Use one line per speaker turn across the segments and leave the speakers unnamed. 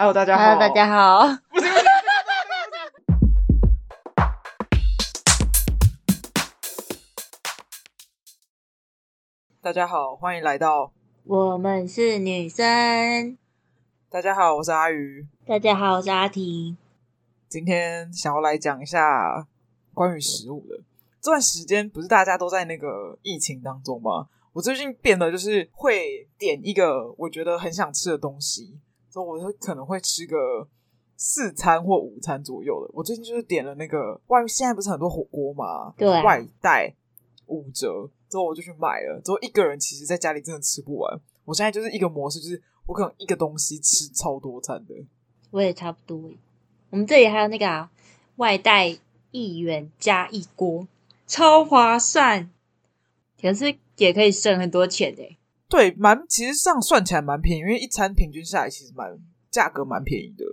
Hello，大家好。
Hello，大家好。
大家好，欢迎来到
我们是女生。
大家好，我是阿鱼。
大家好，我是阿婷。
今天想要来讲一下关于食物的。这段时间不是大家都在那个疫情当中吗？我最近变得就是会点一个我觉得很想吃的东西，所以我会可能会吃个四餐或五餐左右的。我最近就是点了那个外面现在不是很多火锅嘛？
对啊，
外带五折。之后我就去买了，之后一个人其实在家里真的吃不完。我现在就是一个模式，就是我可能一个东西吃超多餐的。
我也差不多。我们这里还有那个、啊、外带一元加一锅，超划算，可是也可以省很多钱的。
对，蛮其实这样算起来蛮便宜，因为一餐平均下来其实蛮价格蛮便宜的。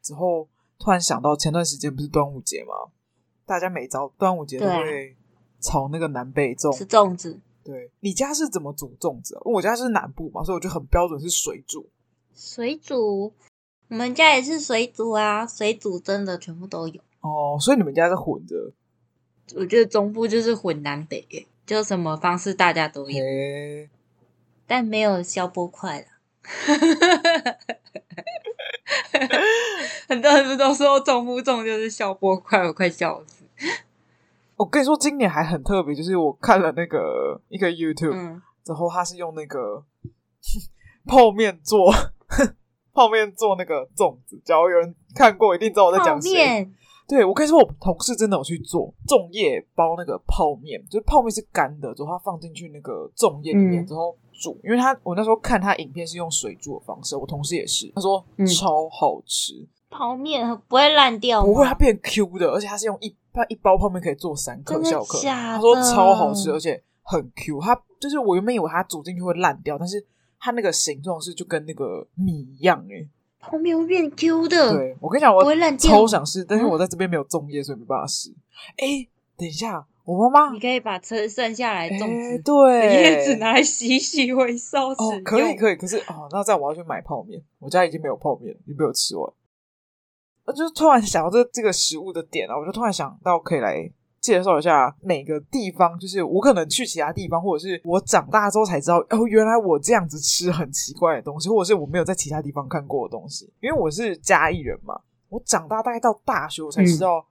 之后突然想到前段时间不是端午节吗？大家每朝端午节都会。炒那个南北粽，
是粽子。
对，你家是怎么煮粽子啊？我家是南部嘛，所以我就很标准是水煮。
水煮，我们家也是水煮啊，水煮真的全部都有。
哦，所以你们家是混着？
我觉得中部就是混南北，就什么方式大家都有，
欸、
但没有消波块了。很多人都说中部粽就是消波快，我快笑死。
我跟你说，今年还很特别，就是我看了那个一个 YouTube，
嗯，
之后他是用那个泡面做泡面做那个粽子。假如有人看过，一定知道我在讲谁。对，我跟你说，我同事真的有去做粽叶包那个泡面，就是泡面是干的，之后他放进去那个粽叶里面，嗯、之后煮。因为他我那时候看他影片是用水煮的方式，我同事也是，他说超好吃，
嗯、泡面不会烂掉？
不会，它变 Q 的，而且它是用一。它一包泡面可以做三克小克，他说超好吃，而且很 Q。它就是我原本以为它煮进去会烂掉，但是它那个形状是就跟那个米一样哎，
泡面会变 Q 的。
对，我跟你讲，我超想试，但是我在这边没有粽叶，所以没办法试。哎、欸，等一下，我妈妈，
你可以把车剩下来种子、
欸、对
叶子拿来洗洗回收哦，
可以可以。可是哦，那这样我要去买泡面，我家已经没有泡面，已经被我吃完。我就突然想到这这个食物的点啊，我就突然想到可以来介绍一下每个地方，就是我可能去其他地方，或者是我长大之后才知道哦，原来我这样子吃很奇怪的东西，或者是我没有在其他地方看过的东西。因为我是嘉义人嘛，我长大大概到大学我才知道，嗯、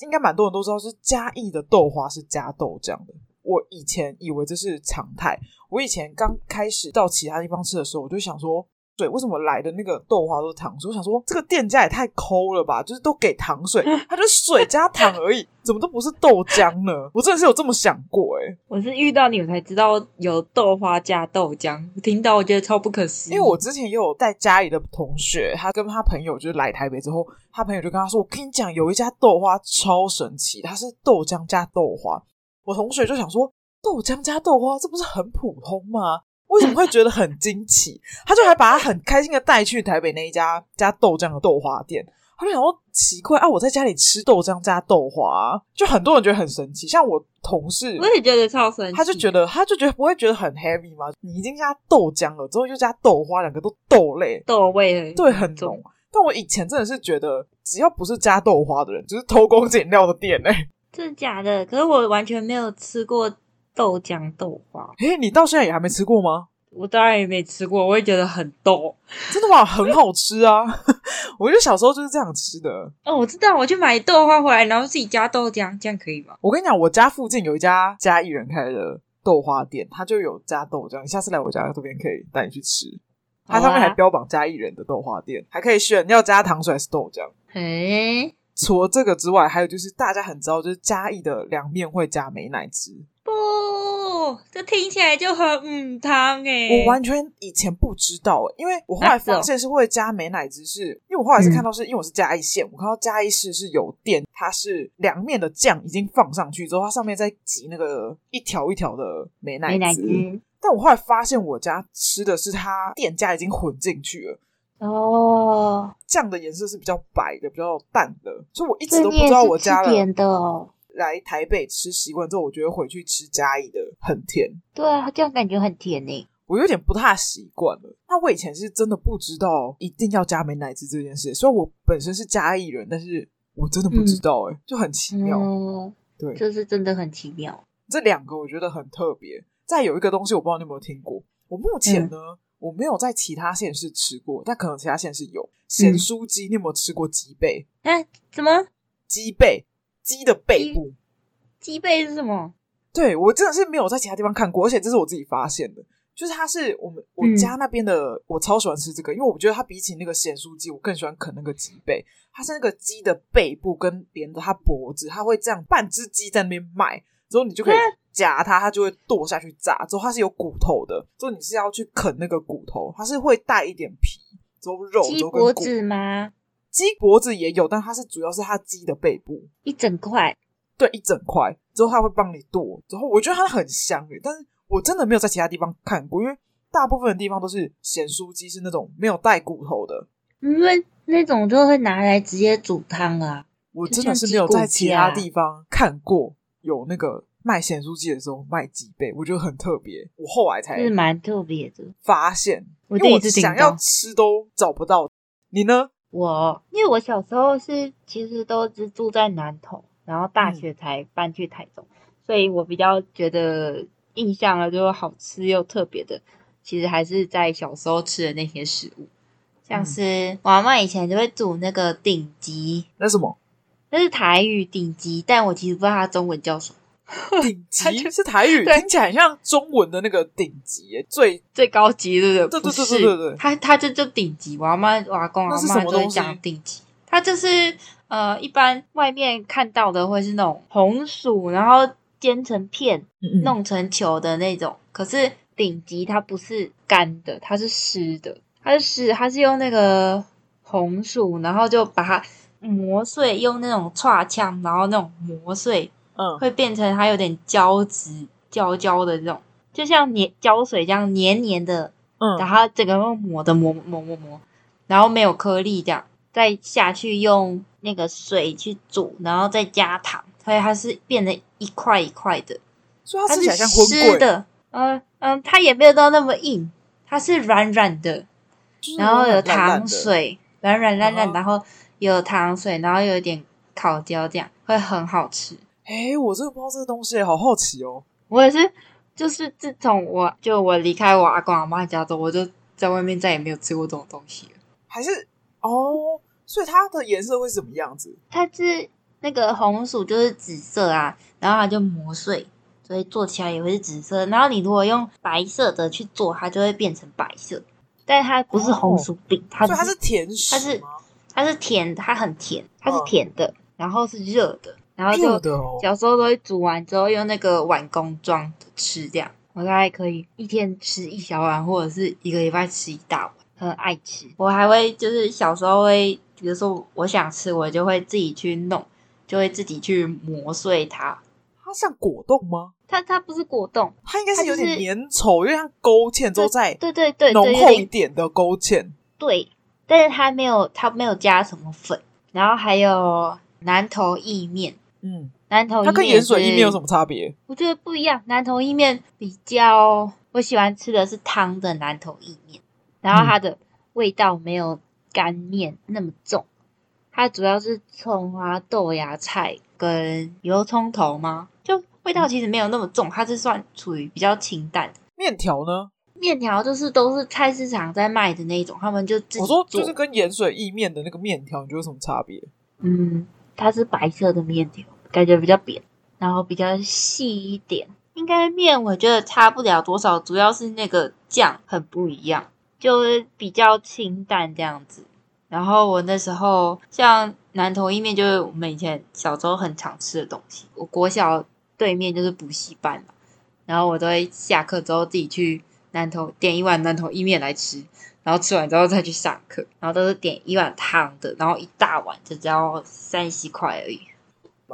应该蛮多人都知道是嘉义的豆花是加豆浆的。我以前以为这是常态，我以前刚开始到其他地方吃的时候，我就想说。对，为什么来的那个豆花都是糖水？我想说，这个店家也太抠了吧！就是都给糖水，它就是水加糖而已，怎么都不是豆浆呢？我真的是有这么想过哎、欸！
我是遇到你我才知道有豆花加豆浆，我听到我觉得超不可思议。
因为我之前也有在家里的同学，他跟他朋友就是来台北之后，他朋友就跟他说：“我跟你讲，有一家豆花超神奇，它是豆浆加豆花。”我同学就想说：“豆浆加豆花，这不是很普通吗？”为什么会觉得很惊奇？他就还把他很开心的带去台北那一家加豆浆的豆花店。他就想说奇怪啊，我在家里吃豆浆加豆花，就很多人觉得很神奇。像我同事，
我也觉得超神奇。
他就觉得，他就觉得不会觉得很 heavy 吗？你已经加豆浆了，之后又加豆花，两个都豆类，
豆味
对，很浓。但我以前真的是觉得，只要不是加豆花的人，就是偷工减料的店哎、欸。
真的假的？可是我完全没有吃过。豆浆豆花，
诶，你到现在也还没吃过吗？
我当然也没吃过，我也觉得很逗。
真的吗？很好吃啊！我觉得小时候就是这样吃的。
哦，我知道，我去买豆花回来，然后自己加豆浆，这样可以吗？
我跟你讲，我家附近有一家嘉义人开的豆花店，他就有加豆浆。你下次来我家这边可以带你去吃，它上面还标榜嘉义人的豆花店，还可以选要加糖水还是豆浆。
嘿，
除了这个之外，还有就是大家很知道，就是嘉义的凉面会加美乃滋。
不，这听起来就很嗯汤诶。
我完全以前不知道，因为我后来发现是会加美乃滋，是因为我后来是看到是因为我是嘉义县，我看到嘉义市是有店，它是凉面的酱已经放上去之后，它上面再挤那个一条一条的美乃滋。但我后来发现我家吃的是它店家已经混进去了
哦，
酱的颜色是比较白的，比较淡的，所以我一直都不知道我家
的哦。
来台北吃习惯之后，我觉得回去吃嘉义的很甜。
对啊，这样感觉很甜呢。
我有点不太习惯了。那我以前是真的不知道一定要加美乃滋这件事，虽然我本身是嘉义人，但是我真的不知道、欸，哎、嗯，就很奇妙。
嗯、对，就是真的很奇妙。
这两个我觉得很特别。再有一个东西，我不知道你有没有听过。我目前呢，嗯、我没有在其他县市吃过，但可能其他县市有咸酥鸡。嗯、你有没有吃过鸡背？
哎、欸，什么？
鸡背？鸡的背部？
鸡背是什么？
对，我真的是没有在其他地方看过，而且这是我自己发现的，就是它是我们我家那边的，嗯、我超喜欢吃这个，因为我觉得它比起那个咸酥鸡，我更喜欢啃那个鸡背。它是那个鸡的背部跟连着它脖子，它会这样半只鸡在那边卖，之后你就可以夹它，它就会剁下去炸。之后它是有骨头的，之后你是要去啃那个骨头，它是会带一点皮，之后肉。
鸡脖子吗？
鸡脖子也有，但它是主要是它鸡的背部，
一整块。
对，一整块之后他会帮你剁，之后我觉得它很香诶，但是我真的没有在其他地方看过，因为大部分的地方都是咸酥鸡是那种没有带骨头的，
因为那种就会拿来直接煮汤啊。
我真的是没有在其他地方看过有那个卖咸酥鸡的时候卖鸡背，我觉得很特别。我后来才是
蛮特别的
发现，因为我想要吃都找不到。你呢？
我因为我小时候是其实都是住在南投。然后大学才搬去台中，嗯、所以我比较觉得印象啊，就好吃又特别的，其实还是在小时候吃的那些食物，像是我阿嬷以前就会煮那个顶级，
那什么？
那是台语顶级，但我其实不知道它中文叫什么。
鼎吉就是台语，对。听起来像中文的那个顶级，最
最高级，对不
对？对对对对
它它就就鼎吉，我阿妈我阿公阿嬷都会讲顶级，它就是。呃，一般外面看到的会是那种红薯，然后煎成片，嗯嗯。弄成球的那种。可是顶级它不是干的，它是湿的，它是湿，它是用那个红薯，然后就把它磨碎，用那种叉枪，然后那种磨碎，嗯，会变成它有点胶质、胶胶的这种，就像黏胶水这样黏黏的，嗯，然后整个用抹的抹抹抹抹，然后没有颗粒这样。再下去用那个水去煮，然后再加糖，所以它是变得一块一块的，
所以它吃起来像湿
的。嗯嗯，它也没有到那么硬，它是软软的，然后有糖水，软软烂烂，然后有糖水，然后有一点烤焦，这样会很好吃。
哎、欸，我真的不知道这个东西，好好奇哦。
我也是，就是自从我就我离开我阿公阿妈家之后，我就在外面再也没有吃过这种东西了。
还是哦。所以它的颜色会是什么样子？
它是那个红薯就是紫色啊，然后它就磨碎，所以做起来也会是紫色。然后你如果用白色的去做，它就会变成白色。但它不是红薯饼，哦、它是
它是甜食，
它是它是甜，它很甜，它是甜的，嗯、然后是热的，然后就小时候都会煮完之后用那个碗公装的吃，这样我大概可以一天吃一小碗，或者是一个礼拜吃一大碗，很爱吃。我还会就是小时候会。比如说，我想吃，我就会自己去弄，就会自己去磨碎它。
它像果冻吗？
它它不是果冻，
它应该是有点粘稠，因为它勾芡之后再
对对对
浓厚一点的勾芡。
对，但是它没有它没有加什么粉。然后还有南投意面，嗯，南投意面它跟盐水意面有什么差别？我觉得不一样。南投意面比较我喜欢吃的是汤的南投意面，然后它的味道没有。干面那么重，它主要是葱啊、豆芽菜跟油葱头吗？就味道其实没有那么重，它是算处于比较清淡的。
面条呢？
面条就是都是菜市场在卖的那种，他们就自己。
我说就是跟盐水意面的那个面条，你觉得有什么差别？
嗯，它是白色的面条，感觉比较扁，然后比较细一点。应该面我觉得差不了多少，主要是那个酱很不一样。就是比较清淡这样子，然后我那时候像南投意面，就是我们以前小时候很常吃的东西。我国小对面就是补习班嘛，然后我都会下课之后自己去南投点一碗南投意面来吃，然后吃完之后再去上课，然后都是点一碗汤的，然后一大碗就只要三十块而已。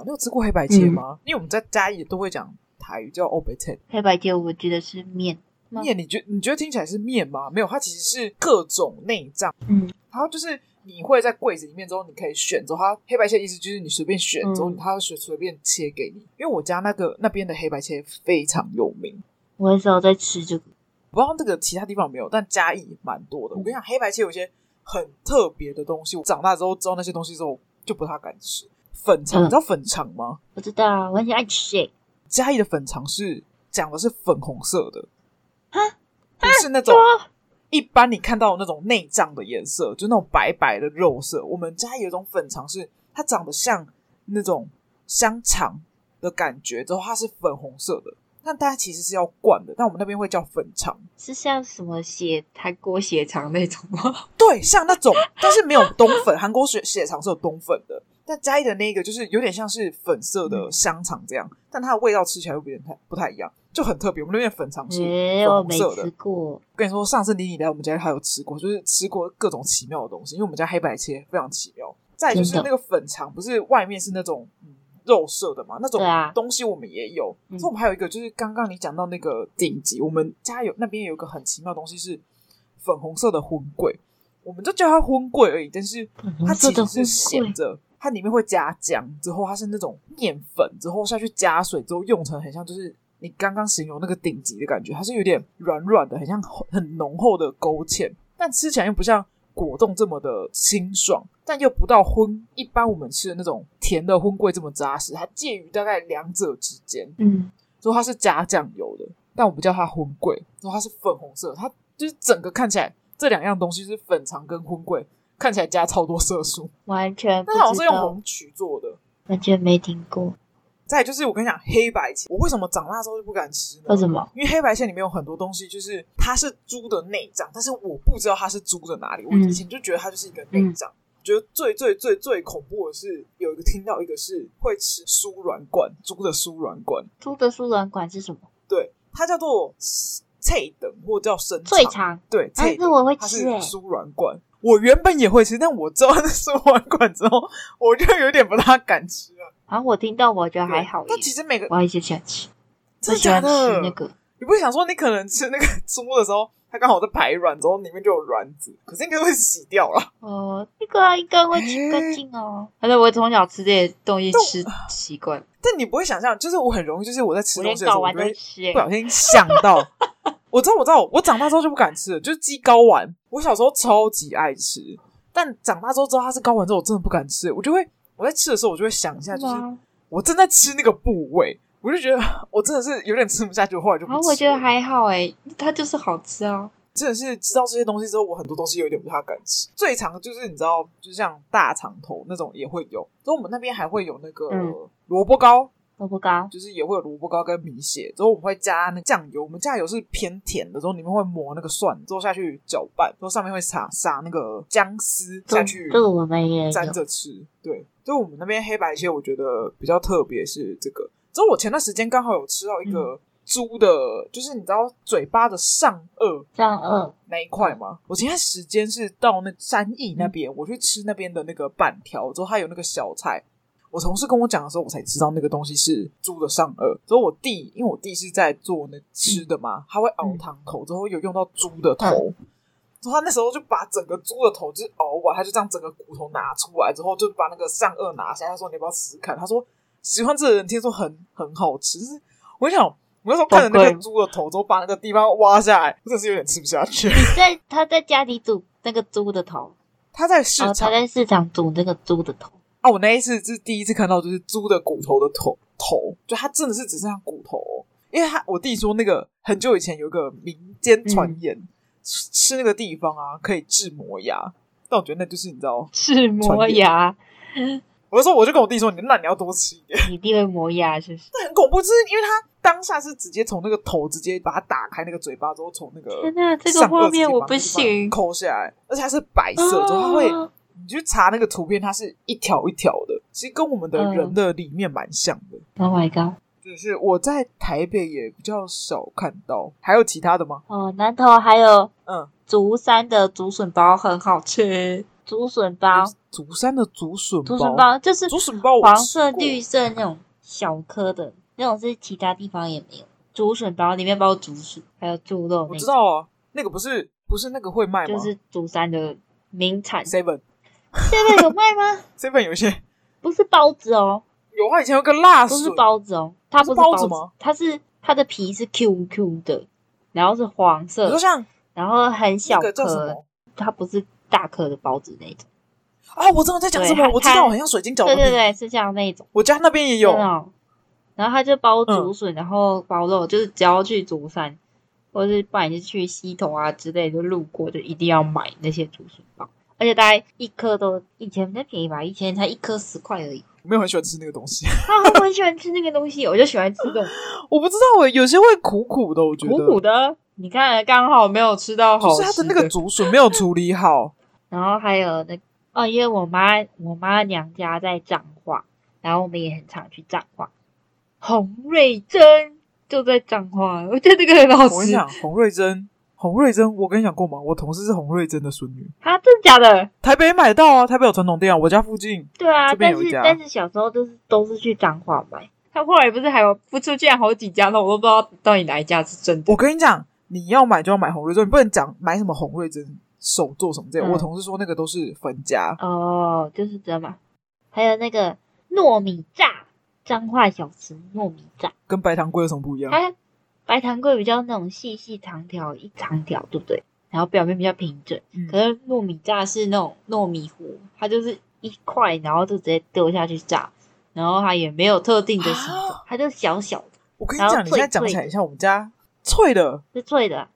你有吃过黑白切吗？嗯、因为我们在家里都会讲台语叫欧白切，
黑白切我觉得是面。
面，你觉你觉得听起来是面吗？没有，它其实是各种内脏。嗯，然后就是你会在柜子里面之后，你可以选择它黑白切，意思就是你随便选之后，嗯、它会随随便切给你。因为我家那个那边的黑白切非常有名，
我很少在吃这个。
不知道这个其他地方有没有，但嘉义蛮多的。我跟你讲，黑白切有一些很特别的东西，我长大之后知道那些东西之后就不太敢吃。粉肠，嗯、你知道粉肠吗？
我知道，我很爱吃。
嘉义的粉肠是讲的是粉红色的，
哈，
不是那种一般你看到的那种内脏的颜色，就那种白白的肉色。我们嘉义有一种粉肠是它长得像那种香肠的感觉，之后它是粉红色的。但大家其实是要灌的，但我们那边会叫粉肠，
是像什么血韩国血肠那种吗？
对，像那种，但是没有冬粉。韩国血血肠是有冬粉的，但嘉义的那个就是有点像是粉色的香肠这样，嗯、但它的味道吃起来又有点太不太一样，就很特别。我们那边粉肠是粉红色的。吃过。跟你说，上次妮妮来我们家还有吃过，就是吃过各种奇妙的东西，因为我们家黑白切非常奇妙。再就是那个粉肠，不是外面是那种。肉色的嘛，那种东西我们也有。所以、啊嗯、我们还有一个，就是刚刚你讲到那个顶级，我们家有那边有一个很奇妙的东西是粉红色的荤桂，我们就叫它荤桂而已。但是它其实是咸的，它里面会加姜，之后它是那种面粉，之后下去加水，之后用成很像就是你刚刚形容那个顶级的感觉，它是有点软软的，很像很浓厚的勾芡，但吃起来又不像。果冻这么的清爽，但又不到荤一般我们吃的那种甜的荤桂这么扎实，它介于大概两者之间。嗯，说它是加酱油的，但我不叫它荤桂。说它是粉红色，它就是整个看起来这两样东西是粉肠跟荤桂，看起来加超多色素，
完全。
那好像是用红曲做的，
完全没听过。
再就是我跟你讲黑白切，我为什么长大之后就不敢吃呢？
为什么？
因为黑白切里面有很多东西，就是它是猪的内脏，但是我不知道它是猪的哪里。我以前就觉得它就是一个内脏。嗯、觉得最最最最恐怖的是有一个听到一个是会吃输卵管，猪的输卵管。
猪的输卵管是什么？
对，它叫做脆等或者叫生
脆肠。
对，
但是我会吃诶，
输卵管。我原本也会吃，但我知道它是输卵管之后，我就有点不大敢吃了。
然后我听到，我觉得还好。
但其实每个
我也喜欢吃，
真的假的？
吃那个，
你不会想说，你可能吃那个猪的时候，它刚好在排卵，之后里面就有卵子，可是应该会洗掉了。
哦，那个应该会清干净哦。反正我从小吃这些东西吃习惯。
但你不会想象，就是我很容易，就是我在吃东西的时候，我会不小心想到。我知道，我知道，我长大之后就不敢吃了。就是鸡睾丸，我小时候超级爱吃，但长大之后知道它是睾丸之后，我真的不敢吃。我就会。我在吃的时候，我就会想一下，就是我正在吃那个部位，我就觉得我真的是有点吃不下去，后来就不吃。
然后我觉得还好诶，它就是好吃啊。
真的是知道这些东西之后，我很多东西有点不太敢吃。最常就是你知道，就像大肠头那种也会有，所以我们那边还会有那个萝卜糕。
萝卜糕
就是也会有萝卜糕跟米血，之后我们会加那酱油，我们酱油是偏甜的，之后里面会抹那个蒜，之后下去搅拌，之后上面会撒撒那个姜丝下去，
这个我们也
沾着吃。对，就我们那边黑白蟹，我觉得比较特别是这个。之后我前段时间刚好有吃到一个猪的，嗯、就是你知道嘴巴的上颚
上颚
那一块吗？我前段时间是到那山义那边，嗯、我去吃那边的那个板条，之后它有那个小菜。我同事跟我讲的时候，我才知道那个东西是猪的上颚。所以我弟，因为我弟是在做那吃的嘛，他会熬汤头，之后有用到猪的头。之后他那时候就把整个猪的头就是熬完，他就这样整个骨头拿出来，之后就把那个上颚拿下。他说：“你要不要试试看？”他说：“喜欢这个人听说很很好吃。”是我想，我那时候看着那个猪的头，之后把那个地方挖下来，真的是有点吃不下去。
你在他在家里煮那个猪的头，
他在市场，哦，
他在市场煮那个猪的头。
啊！我那一次是第一次看到，就是猪的骨头的头头，就它真的是只剩下骨头哦。因为他我弟说，那个很久以前有一个民间传言，嗯、吃那个地方啊可以治磨牙，但我觉得那就是你知道
治磨牙。
我就说，我就跟我弟说，你那你要多吃一点，
你一定会磨牙，是不是？
那很恐怖，就是因为他当下是直接从那个头直接把它打开，那个嘴巴之后从那个
天哪，这个画面我不行，
抠下来，而且它是白色，之后它会。你去查那个图片，它是一条一条的，其实跟我们的人的里面蛮像的。
Oh my god！
就是我在台北也比较少看到，还有其他的吗？
哦，南投还有，嗯，竹山的竹笋包很好吃。竹笋包，
竹山的竹笋包，
竹笋包就是
竹笋包，
黄色、绿色那种小颗的，那种是其他地方也没有。竹笋包里面包竹笋，还有猪肉。
我知道啊，那个不是不是那个会卖吗？
就是竹山的名产
seven。
现在有卖吗？
这份有些
不是包子哦，
有啊，以前有个辣笋，
不是包子哦，它不是
包子吗？
它是它的皮是 Q Q 的，然后是黄色，
就像
然后很小颗，它不是大颗的包子那种。
啊，我知道在讲什么，我知道，很像水晶饺
子。对对对，是像那种。
我家那边也有。
然后他就包竹笋，然后包肉，就是只要去竹山，或者是不管是去溪头啊之类，就路过就一定要买那些竹笋包。而且大概一颗都以前比较便宜吧，以前才一颗十块而已。
我没有很喜欢吃那个东西。
啊，我很喜欢吃那个东西，我就喜欢吃的。
我不知道，有些会苦苦的，我觉得
苦苦的。你看，刚好没有吃到好吃。
就是它的那个竹笋没有处理好。
然后还有那哦，因为我妈我妈娘家在彰化，然后我们也很常去彰化。洪瑞珍就在彰化，我觉得这个很好吃。
我跟你讲，洪瑞珍。洪瑞珍，我跟你讲过吗？我同事是洪瑞珍的孙女。
啊，真的假的？
台北买到啊，台北有传统店啊，我家附近。
对啊，但是但是小时候都是都是去彰化买。他后来不是还有不出现好几家，那我都不知道到底哪一家是真的。
我跟你讲，你要买就要买洪瑞珍，你不能讲买什么洪瑞珍手做什么这样。嗯、我同事说那个都是分家。
哦，就是这样嘛。还有那个糯米炸彰化小吃，糯米炸
跟白糖龟有什么不一样？
白糖粿比较那种细细长条，一长条，对不对？然后表面比较平整。嗯、可是糯米炸是那种糯米糊，它就是一块，然后就直接丢下去炸，然后它也没有特定的形状，啊、它就小小的。
我跟你讲，你现在讲起来像我们家脆的，
是脆的，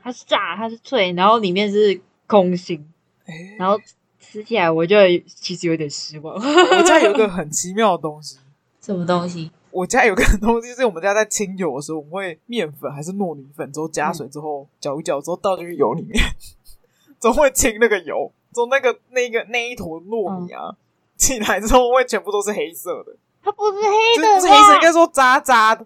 它是炸，它是脆，然后里面是空心，欸、然后吃起来我就其实有点失望。
我家有一个很奇妙的东西，
什么东西？
我家有个东西，是我们家在清油的时候，我们会面粉还是糯米粉，之后加水之后搅一搅，之后倒进去油里面，总会清那个油，从那个那个那一坨糯米啊、嗯、起来之后，会全部都是黑色的。
它不是黑的，
不是黑色，应该说渣渣的。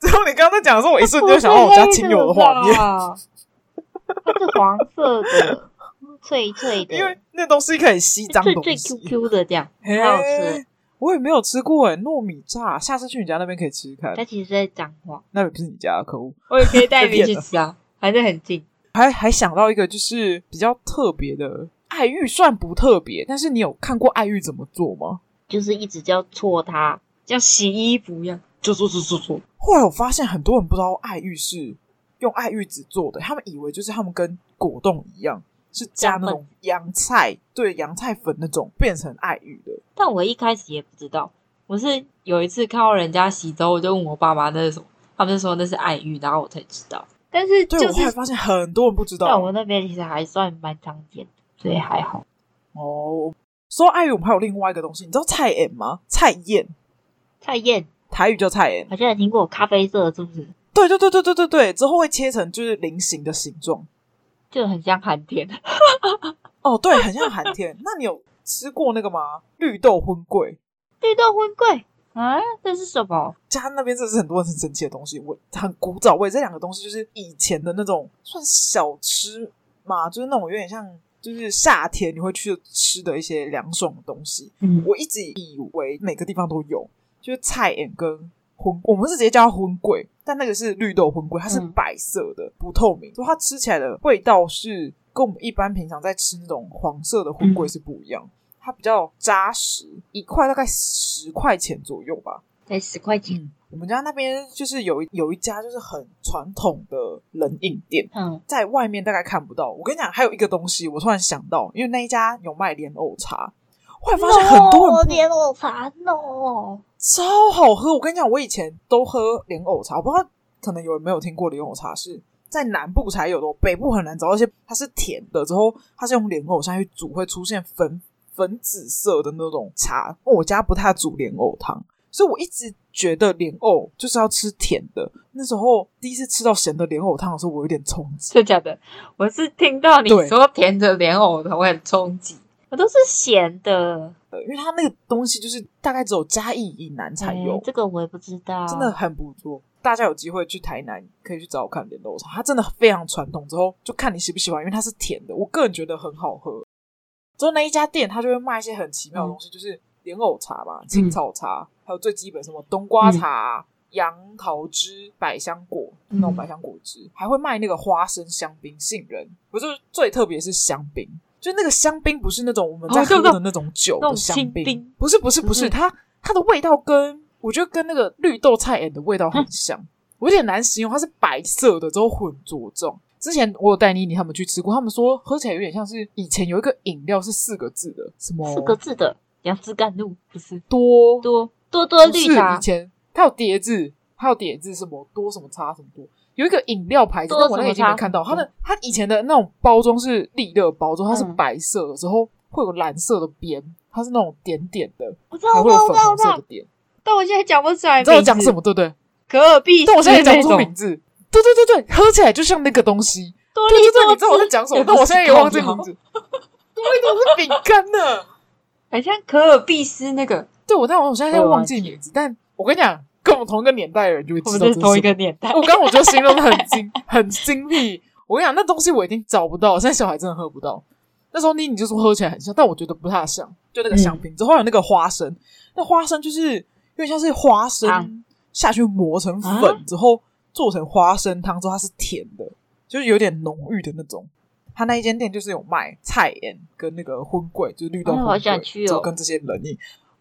之后你刚刚在讲的时候，我一瞬间就想到我家清油的画面。
它是黄色的，脆脆的，
因为那东西可以吸脏东西，
最 Q Q 的这样，很好吃。
我也没有吃过诶糯米炸，下次去你家那边可以吃吃看。
他其实在讲话，
那也不是你家，可恶！
我也可以带你去吃啊，反正很近。
还还想到一个，就是比较特别的爱玉，算不特别，但是你有看过爱玉怎么做吗？
就是一直叫搓它，像洗衣服一样，
就做做做做。后来我发现很多人不知道爱玉是用爱玉子做的，他们以为就是他们跟果冻一样。是加那种洋菜，对洋菜粉那种变成爱玉的。
但我一开始也不知道，我是有一次看到人家洗澡，我就问我爸妈那是什么，他们就说那是爱玉，然后我才知道。但是就是
对我后来发现很多人不知道，
在我那边其实还算蛮常见，所以还好。
哦，说到爱玉，我们还有另外一个东西，你知道菜脯吗？菜燕，
菜燕，
台语叫菜脯，
好像有听过，咖啡色是不是？
对对对对对对对，之后会切成就是菱形的形状。
就很像寒天
哦，对，很像寒天。那你有吃过那个吗？绿豆荤桂，
绿豆荤桂啊，这是什么？
家那边这是很多人很神奇的东西，我很古早味。这两个东西就是以前的那种算小吃嘛，就是那种有点像，就是夏天你会去吃的一些凉爽的东西。嗯，我一直以为每个地方都有，就是菜脯跟。荤，我们是直接叫它荤桂，但那个是绿豆荤桂，它是白色的，嗯、不透明，所以它吃起来的味道是跟我们一般平常在吃那种黄色的荤桂是不一样，嗯、它比较扎实，一块大概十块钱左右吧，
才十块钱。
嗯、我们家那边就是有有一家就是很传统的冷饮店，嗯，在外面大概看不到。我跟你讲，还有一个东西，我突然想到，因为那一家有卖莲藕茶。我还发现很多人
莲藕茶，no，
超好喝。我跟你讲，我以前都喝莲藕茶，我不知道可能有人没有听过莲藕茶是在南部才有的，北部很难找到。而且它是甜的，之后它是用莲藕下去煮，会出现粉粉紫色的那种茶。我家不太煮莲藕汤，所以我一直觉得莲藕就是要吃甜的。那时候第一次吃到咸的莲藕汤的时候，我有点冲击。
真的假的？我是听到你说甜的莲藕的，我很冲击。我都是咸的，
因为它那个东西就是大概只有嘉义以南才有。
欸，这个我也不知道，
真的很不错。大家有机会去台南可以去找我看莲藕茶，它真的非常传统。之后就看你喜不喜欢，因为它是甜的，我个人觉得很好喝。之后那一家店，它就会卖一些很奇妙的东西，嗯、就是莲藕茶嘛、青草茶，嗯、还有最基本什么冬瓜茶、杨、嗯、桃汁、百香果那种百香果汁，嗯、还会卖那个花生香槟、杏仁。不是最特别是香槟。就那个香槟不是那种我们在喝的那种酒的香槟，不是不是不是，它它的味道跟我觉得跟那个绿豆菜脯的味道很像，我有点难形容，它是白色的之后混浊状。之前我有带妮妮他们去吃过，他们说喝起来有点像是以前有一个饮料是四个字的，什么？
四个字的杨枝甘露不是？
多。
多多多绿茶？
以前。它有叠字，它有叠字什么多什么茶什么多，有一个饮料牌子，但我那已经没看到。它的它以前的那种包装是利乐包装，它是白色的，之后会有蓝色的边，它是那种点点的，还会有粉红色的点。
但我现在讲不出来，
你知道我讲什么对不对？
可尔必思，
但我现在讲不出名字。对对对对，喝起来就像那个东西。多利多，你知道我在讲什么？但我现在也忘记名字。多利多是饼干呢，
很像可尔必思那个。
对，我但我现在又忘记名字。但我跟你讲，跟我们同一个年代的人就会知道，是
同一个年代。
我刚刚我觉得形容的很精，很精辟。我跟你讲，那东西我已经找不到，现在小孩真的喝不到。那时候妮妮就说喝起来很像，但我觉得不太像。就那个香槟之后有那个花生，那花生就是有点像是花生下去磨成粉之后。做成花生汤之后，它是甜的，就是有点浓郁的那种。他那一间店就是有卖菜盐跟那个荤贵，就是绿豆
好想去哦，
就跟这些冷饮。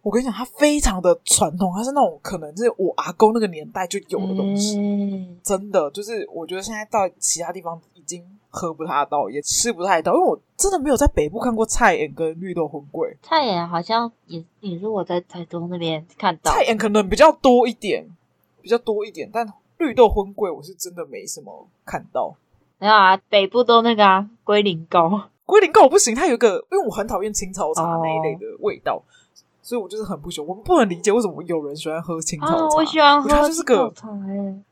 我跟你讲，它非常的传统，它是那种可能是我阿公那个年代就有的东西，嗯、真的就是我觉得现在到其他地方已经喝不太到，也吃不太到，因为我真的没有在北部看过菜眼跟绿豆荤贵。
菜眼好像也也是我在台中那边看到，
菜眼可能比较多一点，比较多一点，但。绿豆荤贵，我是真的没什么看到。
没有啊，北部都那个啊，龟苓膏。
龟苓膏我不行，它有一个，因为我很讨厌青草茶那一类的味道，哦、所以我就是很不喜欢。我不能理解为什么有人喜欢喝青草茶。
啊、我喜欢喝青
就是个，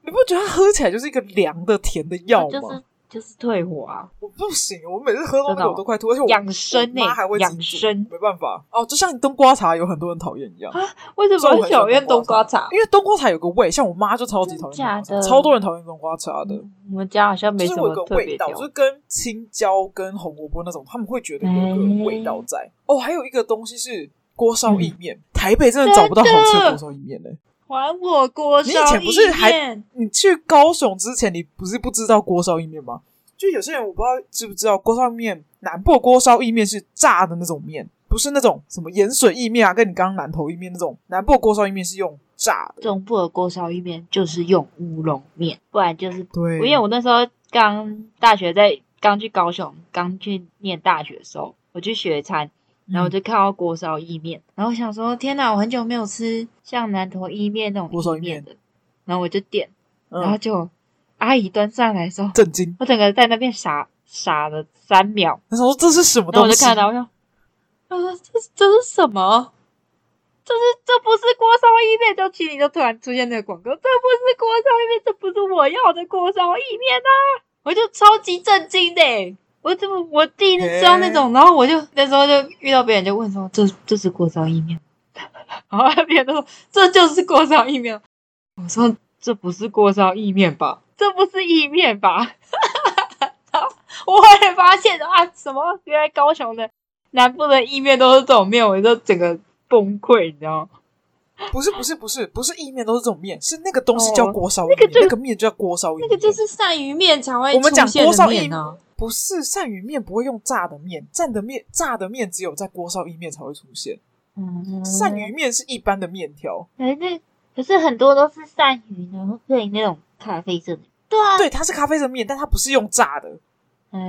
你不觉得它喝起来就是一个凉的甜的药吗？
就是就是退火啊！
我不行，我每次喝到那我都快吐，而且我
养生呢，
妈还会
养生，
没办法哦，就像冬瓜茶有很多人讨厌一样啊？
为什么很讨厌冬瓜茶？
因为冬瓜茶有个味，像我妈就超级讨厌，假的，超多人讨厌冬瓜茶的。
我们家好像没什么特别道，
就是跟青椒跟红萝卜那种，他们会觉得有个味道在。哦，还有一个东西是锅烧意面，台北真的找不到好吃的锅烧意面呢。
还我锅烧意面！你以前不是还
你去高雄之前，你不是不知道锅烧意面吗？就有些人我不知道知不知道，锅烧意面南部锅烧意面是炸的那种面，不是那种什么盐水意面啊，跟你刚刚南投意面那种。南部锅烧意面是用炸的，
中部的锅烧意面就是用乌龙面，不然就是
对。
因为我那时候刚大学在刚去高雄，刚去念大学的时候，我去学餐。然后我就看到锅烧意面，嗯、然后我想说：天哪，我很久没有吃像南投意面那种锅烧意面的。然后我就点，嗯、然后就阿姨端上来的时候，
震惊！
我整个在那边傻傻了三秒。
他说：“这是什么东西？”
然后我就看到，我说：“他说这这是什么？这是这不是锅烧意面？”就群里就突然出现那个广告：“这不是锅烧意面，这不是我要的锅烧意面啊！”我就超级震惊的。我怎么我第一次知道那种，然后我就那时候就遇到别人就问说，这这是锅烧意面，然后别人都说这就是锅烧意面，我说这不是锅烧意面吧，这不是意面吧，然后我也发现啊什么？原来高雄的南部的意面都是这种面，我就整个崩溃，你知道吗？
不是不是不是不是意面都是这种面，是那个东西叫锅烧意面，那个那个面就叫锅烧意面，
那个就是鳝鱼面才会出现的面呢。
不是鳝鱼面不会用炸的面，蘸的面炸的面只有在锅烧意面才会出现。嗯，鳝鱼面是一般的面条。
可是可是很多都是鳝鱼呢，对那种咖啡色的。对啊，
对，它是咖啡色面，但它不是用炸的。哎，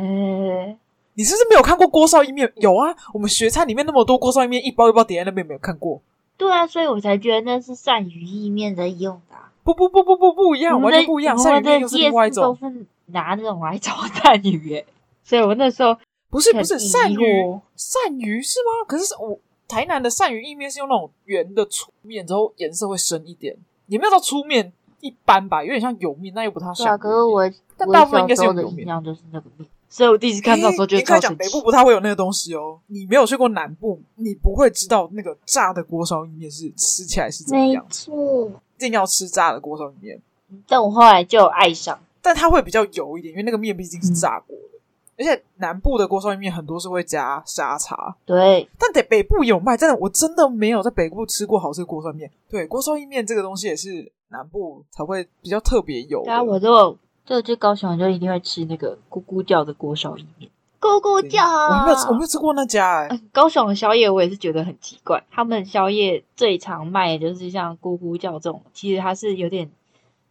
你是不是没有看过锅烧意面？有啊，我们学餐里面那么多锅烧意面，一包一包叠在那边，没有看过。
对啊，所以我才觉得那是鳝鱼意面在用的。
不不不不不不一样，完全不一样。鳝鱼面又是另外一种。
拿那种来炒鳝鱼耶，所以我那时候
不是不是鳝鱼，鳝鱼是吗？可是我台南的鳝鱼意面是用那种圆的粗面，之后颜色会深一点，也没有到粗面一般吧，有点像油面，那又不太像。对啊，
可是我
但大部分应该是用油面，
就是那个面。所以我第一次看到的时候就超神奇。
讲北部不太会有那个东西哦，你没有去过南部，你不会知道那个炸的锅烧意面是吃起来是怎么样。没错，一定要吃炸的锅烧意面。
但我后来就爱上。
但它会比较油一点，因为那个面毕竟是炸过的，嗯、而且南部的锅烧意面很多是会加沙茶。
对，
但得北部有卖，真的我真的没有在北部吃过好吃的锅烧面。对，锅烧意面这个东西也是南部才会比较特别有。
对啊，我就就去高雄就一定会吃那个咕咕叫的锅烧意面。咕咕叫，
我没有吃，我没有吃过那家哎、欸。
高雄的宵夜我也是觉得很奇怪，他们宵夜最常卖的就是像咕咕叫这种，其实它是有点。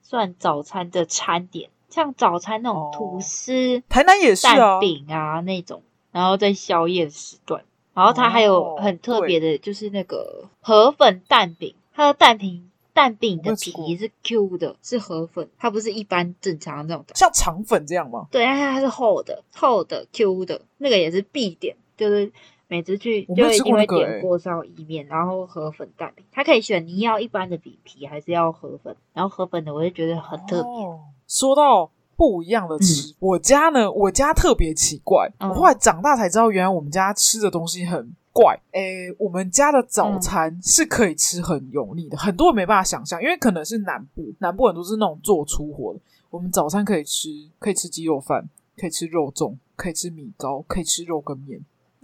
算早餐的餐点，像早餐那种吐司，
哦、台南也是啊，
蛋饼啊那种，然后在宵夜时段，然后它还有很特别的，就是那个河粉蛋饼，它的蛋饼蛋饼的皮是 Q 的，是河粉，它不是一般正常的那种，
像肠粉这样吗？
对，它它是厚的，厚的 Q 的，那个也是必点，就是。每次去就一定会点锅烧意面，然后河粉蛋饼，它可以选你要一般的饼皮还是要河粉，然后河粉的我就觉得很特别。
哦，说到不一样的吃，嗯、我家呢，我家特别奇怪。嗯、我后来长大才知道，原来我们家吃的东西很怪。诶，我们家的早餐是可以吃很油腻的，嗯、很多人没办法想象，因为可能是南部，南部很多是那种做粗活的。我们早餐可以吃，可以吃鸡肉饭，可以吃肉粽，可以吃米糕，可以吃肉跟面。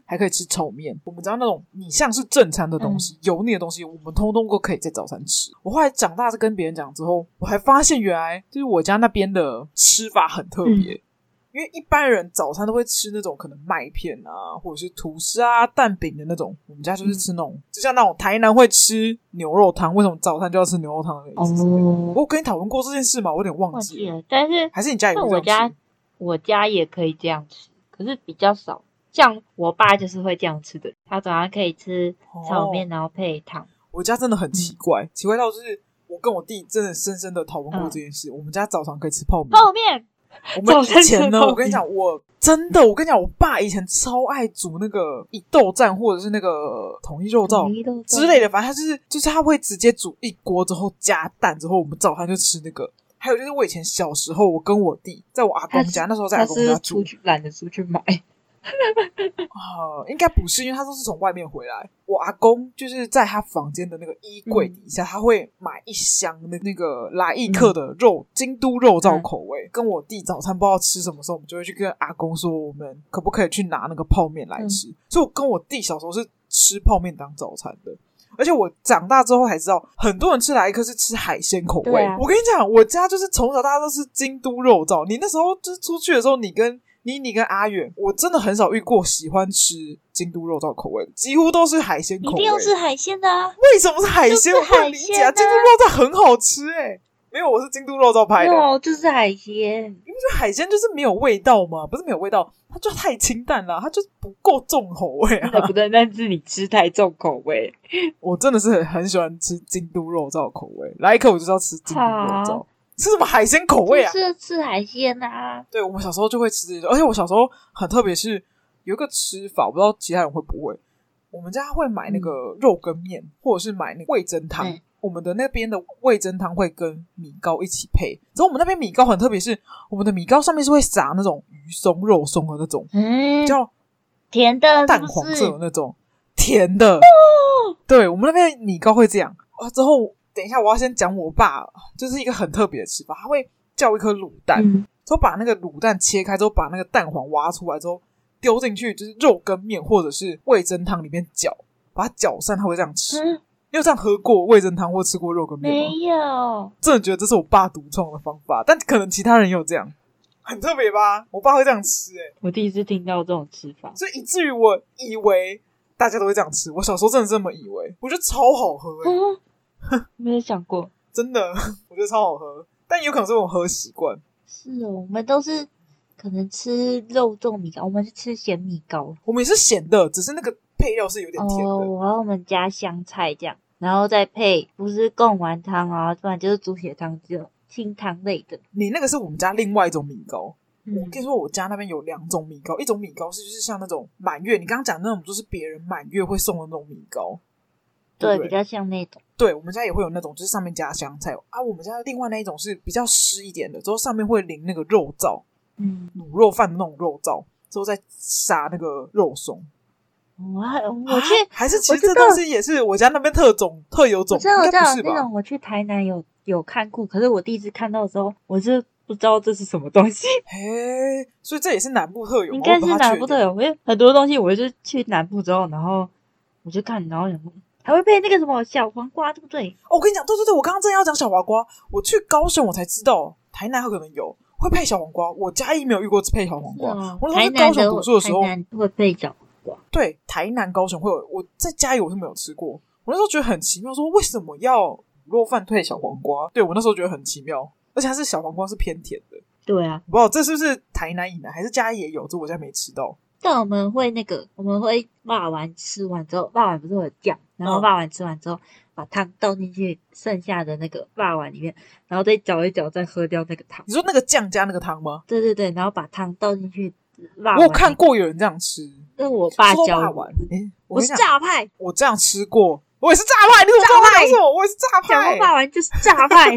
还可以吃炒面，我们知道那种你像是正餐的东西，嗯、油腻的东西，我们通通都可以在早餐吃。我后来长大是跟别人讲之后，我还发现原来就是我家那边的吃法很特别，嗯、因为一般人早餐都会吃那种可能麦片啊，或者是吐司啊、蛋饼的那种，我们家就是吃那种，嗯、就像那种台南会吃牛肉汤，为什么早餐就要吃牛肉汤的意思？哦、我跟你讨论过这件事吗？我有点忘记了，
但是
还是你家有这样吃？
我家我家也可以这样吃，可是比较少。像我爸就是会这样吃的，他早上可以吃炒面，然后配汤。
我家真的很奇怪，嗯、奇怪到就是我跟我弟真的深深的讨论过这件事。嗯、我们家早上可以吃泡面，
泡面。
我们以前呢，我跟你讲，我真的，我跟你讲，我爸以前超爱煮那个一豆站或者是那个统一肉燥之类的，反正他就是就是他会直接煮一锅之后加蛋之后，我们早餐就吃那个。还有就是我以前小时候，我跟我弟在我阿公家，那时候在阿公家住，
懒得出去买。
哦、呃，应该不是，因为他都是从外面回来。我阿公就是在他房间的那个衣柜底下，嗯、他会买一箱的那个来义客的肉，嗯、京都肉燥口味。嗯、跟我弟早餐不知道吃什么时候，我们就会去跟阿公说，我们可不可以去拿那个泡面来吃？嗯、所以，我跟我弟小时候是吃泡面当早餐的。而且我长大之后才知道，很多人吃来义客是吃海鲜口味。啊、我跟你讲，我家就是从小大家都是京都肉燥。你那时候就是出去的时候，你跟妮妮跟阿远，我真的很少遇过喜欢吃京都肉燥口味的，几乎都是海鲜口味。
一定要是海鲜的啊？
为什么是海鲜？我不理解啊！京都肉燥很好吃哎、欸、没有，我是京都肉燥拍的。
哦，就是海鲜。因为
海鲜就是没有味道嘛，不是没有味道，它就太清淡了，它就不够重口味啊。
不对，但是你吃太重口味。
我真的是很很喜欢吃京都肉燥口味，来一口我就知道吃京都肉燥。吃什么海鲜口味啊？
是吃海鲜啊！
对，我们小时候就会吃这种，而且我小时候很特别，是有一个吃法，我不知道其他人会不会。我们家会买那个肉羹面，嗯、或者是买那个味噌汤。嗯、我们的那边的味噌汤会跟米糕一起配。然后我们那边米糕很特别，是我们的米糕上面是会撒那种鱼松、肉松的那种，嗯，叫
甜的
淡黄色的那种甜的。哦、对，我们那边米糕会这样啊，之后。等一下，我要先讲我爸，就是一个很特别的吃法。他会叫一颗卤蛋，嗯、之后把那个卤蛋切开，之后把那个蛋黄挖出来，之后丢进去，就是肉羹面或者是味噌汤里面搅，把它搅散。他会这样吃。嗯、你有这样喝过味噌汤或吃过肉羹面吗？
没有。
真的觉得这是我爸独创的方法，但可能其他人也有这样，很特别吧？我爸会这样吃、欸，诶
我第一次听到这种吃法，
所以以至于我以为大家都会这样吃。我小时候真的这么以为，我觉得超好喝、欸，诶、嗯
没有想过，
真的，我觉得超好喝，但有可能是我喝习惯。
是哦，我们都是可能吃肉粽米糕，我们是吃咸米糕，
我们也是咸的，只是那个配料是有点甜的。
哦，然后我们加香菜这样，然后再配不是贡丸汤啊，不然就是猪血汤这种清汤类的。
你那个是我们家另外一种米糕。嗯、我跟你说，我家那边有两种米糕，一种米糕是就是像那种满月，你刚刚讲那种，就是别人满月会送的那种米糕。对，
对，比较像那种。
对，我们家也会有那种，就是上面加香菜啊。我们家另外那一种是比较湿一点的，之后上面会淋那个肉燥，嗯，卤肉饭的那种肉燥，之后再撒那个肉松。
我我去，
还是其实这东西也是我家那边特种特有种，
应该不是吧？那种我去台南有有看过，可是我第一次看到的时候，我是不知道这是什么东西。
嘿，所以这也是南部特有，
应该是南部特有。因为很多东西，我是去南部之后，然后我就看，然后然后。还会配那个什么小黄瓜，对不对？
哦，我跟你讲，对对对，我刚刚正要讲小黄瓜。我去高雄，我才知道台南可能有会配小黄瓜。我嘉义没有遇过配小黄瓜。哦、我在高雄读书的时候，
台南会配小黄瓜。
对，台南、高雄会有。我在嘉义我是没有吃过。我那时候觉得很奇妙，说为什么要卤肉饭配小黄瓜？对，我那时候觉得很奇妙。而且它是小黄瓜，是偏甜的。
对啊，
不知道这是不是台南以南，还是嘉义也有？这我家没吃到。
但我们会那个，我们会霸完吃完之后，霸完不是有酱，然后霸完吃完之后，嗯、把汤倒进去剩下的那个霸碗里面，然后再搅一搅，再喝掉那个汤。
你说那个酱加那个汤吗？
对对对，然后把汤倒进去。
我有看过有人这样吃，
那我爸教
我。
是炸派，
我这样吃过，我也是炸派。你怎么知道我讲错？我也是炸派。
讲霸完就是炸派。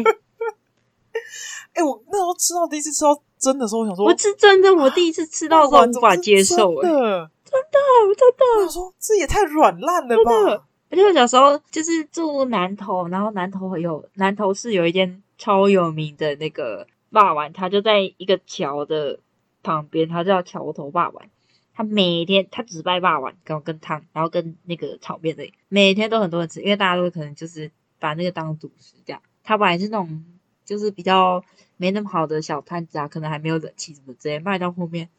哎、欸，我那时候吃到第一次吃到真的时候，我想说，
我吃真的，我第一次吃到都无法接受，真的，真的，真的。
我说这也太软烂了吧！
而且我小时候就是住南头，然后南头有南头市有一间超有名的那个霸王，它就在一个桥的旁边，它叫桥头霸王。他每天他只卖霸王，跟跟汤，然后跟那个炒面的，每天都很多人吃，因为大家都可能就是把那个当主食这样。他本来是那种就是比较。没那么好的小摊子啊，可能还没有冷气什么直接，卖到后面，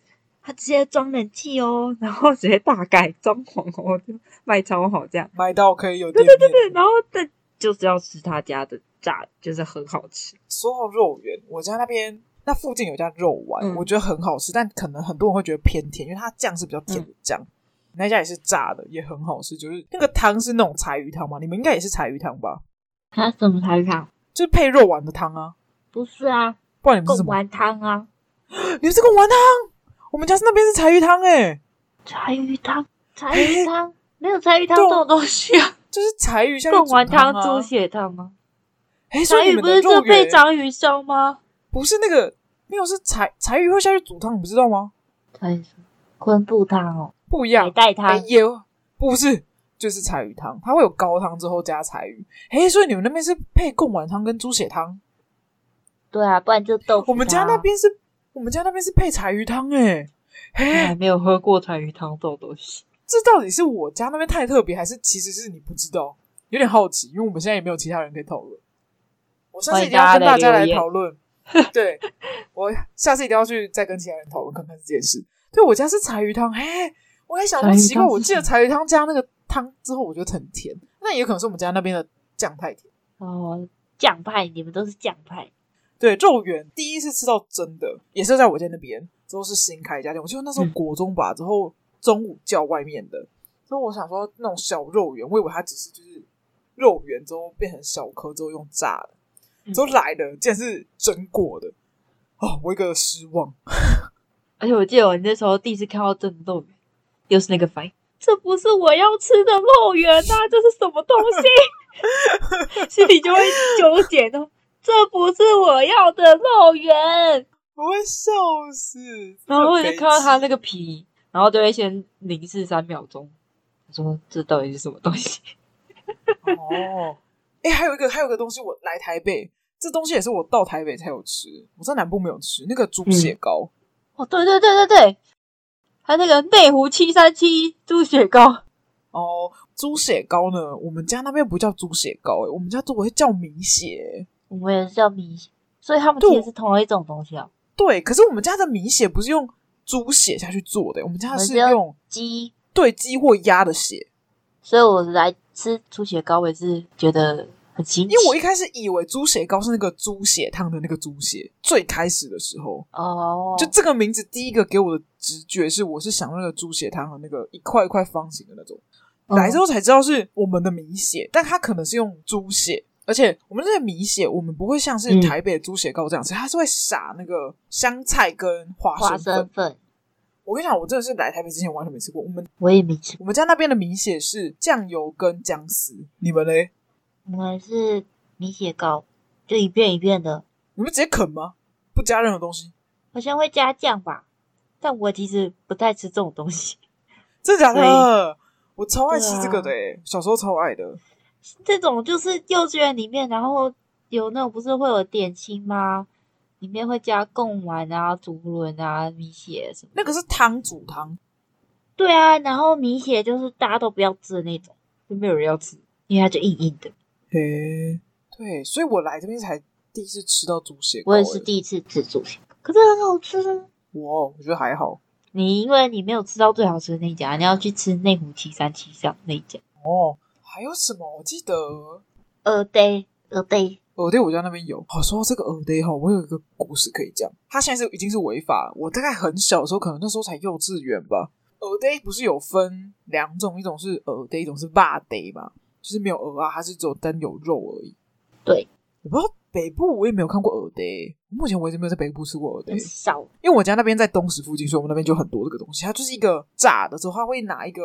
他直接装冷气哦，然后直接大改装潢哦，就卖超好这样，
卖到可以有
对对对对，然后但就是要吃他家的炸，就是很好吃。
说到肉圆，我家那边那附近有家肉丸，嗯、我觉得很好吃，但可能很多人会觉得偏甜，因为它酱是比较甜的酱。嗯、那家也是炸的，也很好吃，就是那个汤是那种柴鱼汤吗？你们应该也是柴鱼汤吧？
它什么柴鱼汤？
就是配肉丸的汤啊。不
是啊，
不然你们是
贡丸汤啊？
你是贡丸汤？我们家是那边是柴鱼汤哎。
柴鱼汤，柴鱼汤没有柴鱼汤这种东西啊，
就是柴鱼像
贡丸汤、猪血汤吗？哎，柴鱼不是就配章鱼烧吗？
不是那个，没有是柴柴鱼会下去煮汤，你不知道吗？
柴鱼昆布汤哦，
不一样，
海带汤
也不是，就是柴鱼汤，它会有高汤之后加柴鱼。哎，所以你们那边是配贡丸汤跟猪血汤？
对啊，不然就豆腐。
我们家那边是，我们家那边是配柴鱼汤诶。
哎，还没有喝过柴鱼汤这种东西。
这到底是我家那边太特别，还是其实是你不知道？有点好奇，因为我们现在也没有其他人可以讨论。我下次一定要跟大家来讨论。对，我下次一定要去再跟其他人讨论看看这件事。对，我家是柴鱼汤，哎，我还想说奇怪，我记得柴鱼汤加那个汤之后，我觉得很甜，那也可能是我们家那边的酱太甜。
哦，酱派，你们都是酱派。
对，肉圆第一次吃到真的，也是在我家那边，之后是新开一家店。我记得那时候国中吧，之后中午叫外面的。所以我想说那种小肉圆，我以为它只是就是肉圆之后变成小颗之后用炸的，之后来的竟然是蒸过的。哦，我一个失望。
而且我记得我那时候第一次看到真的肉圆，又是那个反应，这不是我要吃的肉圆啊，这是什么东西？心里就会纠结的。这不是我要的肉圆，
我会笑死。
然后我就看到他那个皮，然后就会先凝视三秒钟，说这到底是什么东西？
哦，哎，还有一个，还有一个东西，我来台北，这东西也是我到台北才有吃，我在南部没有吃那个猪血糕。
嗯、哦，对对对对对，还有那个内湖七三七猪血糕。
哦，猪血糕呢？我们家那边不叫猪血糕，哎我们家都会叫米血。
我们也是叫米血，所以他们其实是同一种东西啊。
对，可是我们家的米血不是用猪血下去做的，我们家是用
鸡，
对，鸡或鸭的血。
所以我来吃猪血糕，我也是觉得很新奇。
因为我一开始以为猪血糕是那个猪血汤的那个猪血，最开始的时候
哦，
就这个名字第一个给我的直觉是，我是想那个猪血汤和那个一块一块方形的那种。哦、来之后才知道是我们的米血，但它可能是用猪血。而且我们这个米血，我们不会像是台北的猪血糕这样吃，嗯、它是会撒那个香菜跟花生粉。生粉。我跟你讲，我真的是来台北之前完全没吃过。我们
我也没吃。
我们家那边的米血是酱油跟姜丝，你们嘞？
我们是米血糕，就一片一片的。
你们直接啃吗？不加任何东西？
好像会加酱吧，但我其实不太吃这种东西。
真的假的？我超爱吃这个的，啊、小时候超爱的。
这种就是幼稚园里面，然后有那种不是会有点心吗？里面会加贡丸啊、竹轮啊、米血什么。
那个是汤煮汤。
对啊，然后米血就是大家都不要吃的那种，就没有人要吃，因为它就硬硬的。
嘿，对，所以我来这边才第一次吃到猪血糕。
我也是第一次吃猪血糕，可是很好吃。
哇，我觉得还好。
你因为你没有吃到最好吃的那家，你要去吃内湖七三七巷那家。
哦。还有什么？我记得，
呃，对，呃，对，
蚵嗲我家那边有。好，说到这个耳嗲哈，我有一个故事可以讲。它现在是已经是违法了。我大概很小的时候，可能那时候才幼稚园吧。耳嗲不是有分两种，一种是耳嗲，一种是肉嗲嘛，就是没有耳啊，它是只有单有肉而已。
对，
我不知道北部我也没有看过耳嗲，目前为止没有在北部吃过耳嗲。
少，
因为我家那边在东石附近，所以我们那边就很多这个东西。它就是一个炸的之后，它会拿一个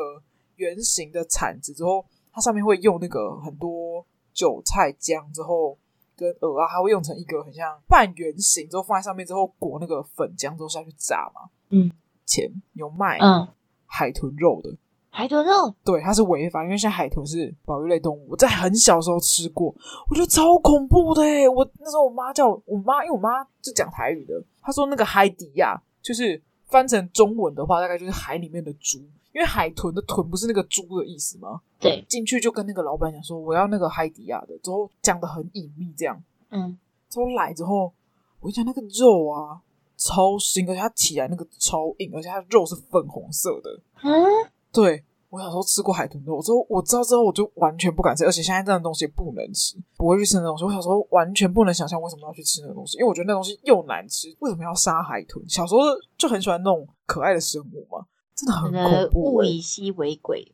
圆形的铲子之后。它上面会用那个很多韭菜姜之后跟鹅啊，它会用成一个很像半圆形，之后放在上面之后裹那个粉浆之后下去炸嘛。
嗯，
前有卖
嗯。
海豚肉的，
海豚肉。
对，它是违法，因为现在海豚是保育类动物。我在很小时候吃过，我觉得超恐怖的诶，我那时候我妈叫我，我妈，因为我妈是讲台语的，她说那个海底亚就是翻成中文的话，大概就是海里面的猪。因为海豚的豚不是那个猪的意思吗？
对，
进去就跟那个老板讲说我要那个海底亚的，之后讲的很隐秘这样。
嗯，
之后来之后，我讲那个肉啊超腥，而且它起来那个超硬，而且它肉是粉红色的。
嗯，
对，我小时候吃过海豚肉，之后我知道之后我就完全不敢吃，而且现在这样的东西不能吃，不会去吃那东西。我小时候完全不能想象为什么要去吃那个东西，因为我觉得那东西又难吃，为什么要杀海豚？小时候就很喜欢那种可爱的生物嘛。真的很恐怖，
物以稀为贵。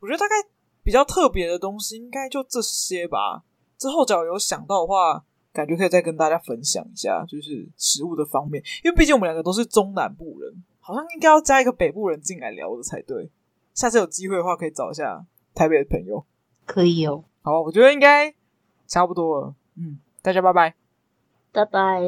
我觉得大概比较特别的东西应该就这些吧。之后只要有想到的话，感觉可以再跟大家分享一下，就是食物的方面。因为毕竟我们两个都是中南部人，好像应该要加一个北部人进来聊的才对。下次有机会的话，可以找一下台北的朋友。
可以哦。
好，我觉得应该差不多了。嗯，大家拜拜，
拜拜。